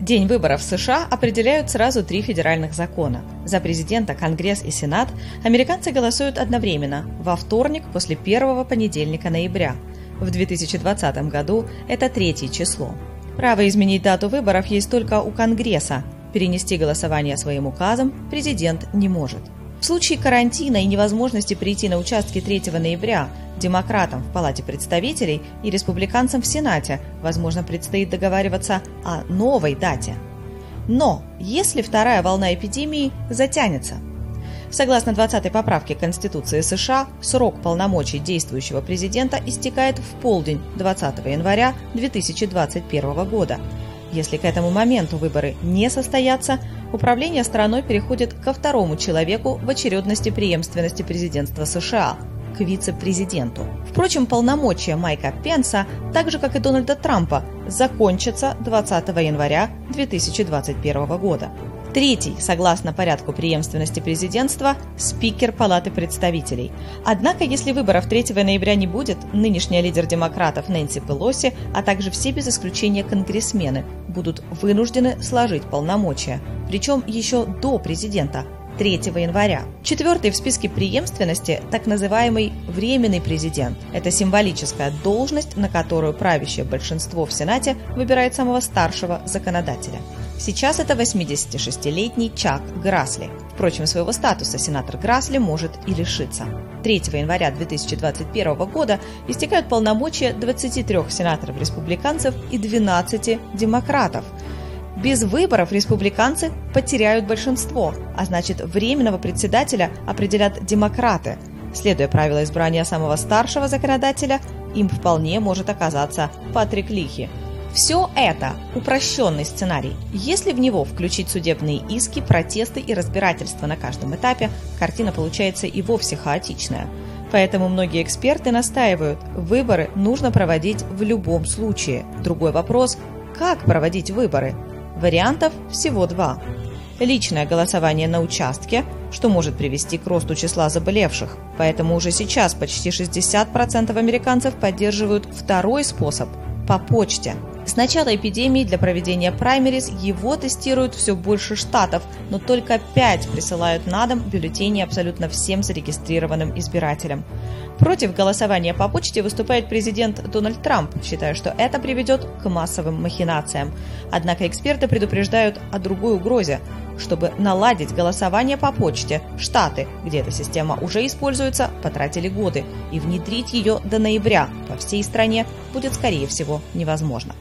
День выборов в США определяют сразу три федеральных закона. За президента, Конгресс и Сенат американцы голосуют одновременно, во вторник после первого понедельника ноября. В 2020 году это третье число. Право изменить дату выборов есть только у Конгресса. Перенести голосование своим указом президент не может. В случае карантина и невозможности прийти на участки 3 ноября демократам в Палате представителей и республиканцам в Сенате, возможно, предстоит договариваться о новой дате. Но если вторая волна эпидемии затянется – Согласно 20-й поправке Конституции США, срок полномочий действующего президента истекает в полдень 20 января 2021 года. Если к этому моменту выборы не состоятся, управление страной переходит ко второму человеку в очередности преемственности президентства США – к вице-президенту. Впрочем, полномочия Майка Пенса, так же как и Дональда Трампа, закончатся 20 января 2021 года. Третий, согласно порядку преемственности президентства, спикер Палаты представителей. Однако, если выборов 3 ноября не будет, нынешний лидер демократов Нэнси Пелоси, а также все без исключения конгрессмены будут вынуждены сложить полномочия, причем еще до президента, 3 января. Четвертый в списке преемственности – так называемый временный президент. Это символическая должность, на которую правящее большинство в Сенате выбирает самого старшего законодателя. Сейчас это 86-летний Чак Грасли. Впрочем, своего статуса сенатор Грасли может и лишиться. 3 января 2021 года истекают полномочия 23 сенаторов-республиканцев и 12 демократов. Без выборов республиканцы потеряют большинство, а значит временного председателя определят демократы. Следуя правилу избрания самого старшего законодателя, им вполне может оказаться Патрик Лихи – все это – упрощенный сценарий. Если в него включить судебные иски, протесты и разбирательства на каждом этапе, картина получается и вовсе хаотичная. Поэтому многие эксперты настаивают, выборы нужно проводить в любом случае. Другой вопрос – как проводить выборы? Вариантов всего два. Личное голосование на участке, что может привести к росту числа заболевших. Поэтому уже сейчас почти 60% американцев поддерживают второй способ – по почте – с начала эпидемии для проведения праймерис его тестируют все больше штатов, но только пять присылают на дом бюллетени абсолютно всем зарегистрированным избирателям. Против голосования по почте выступает президент Дональд Трамп, считая, что это приведет к массовым махинациям. Однако эксперты предупреждают о другой угрозе. Чтобы наладить голосование по почте, штаты, где эта система уже используется, потратили годы, и внедрить ее до ноября по всей стране будет, скорее всего, невозможно.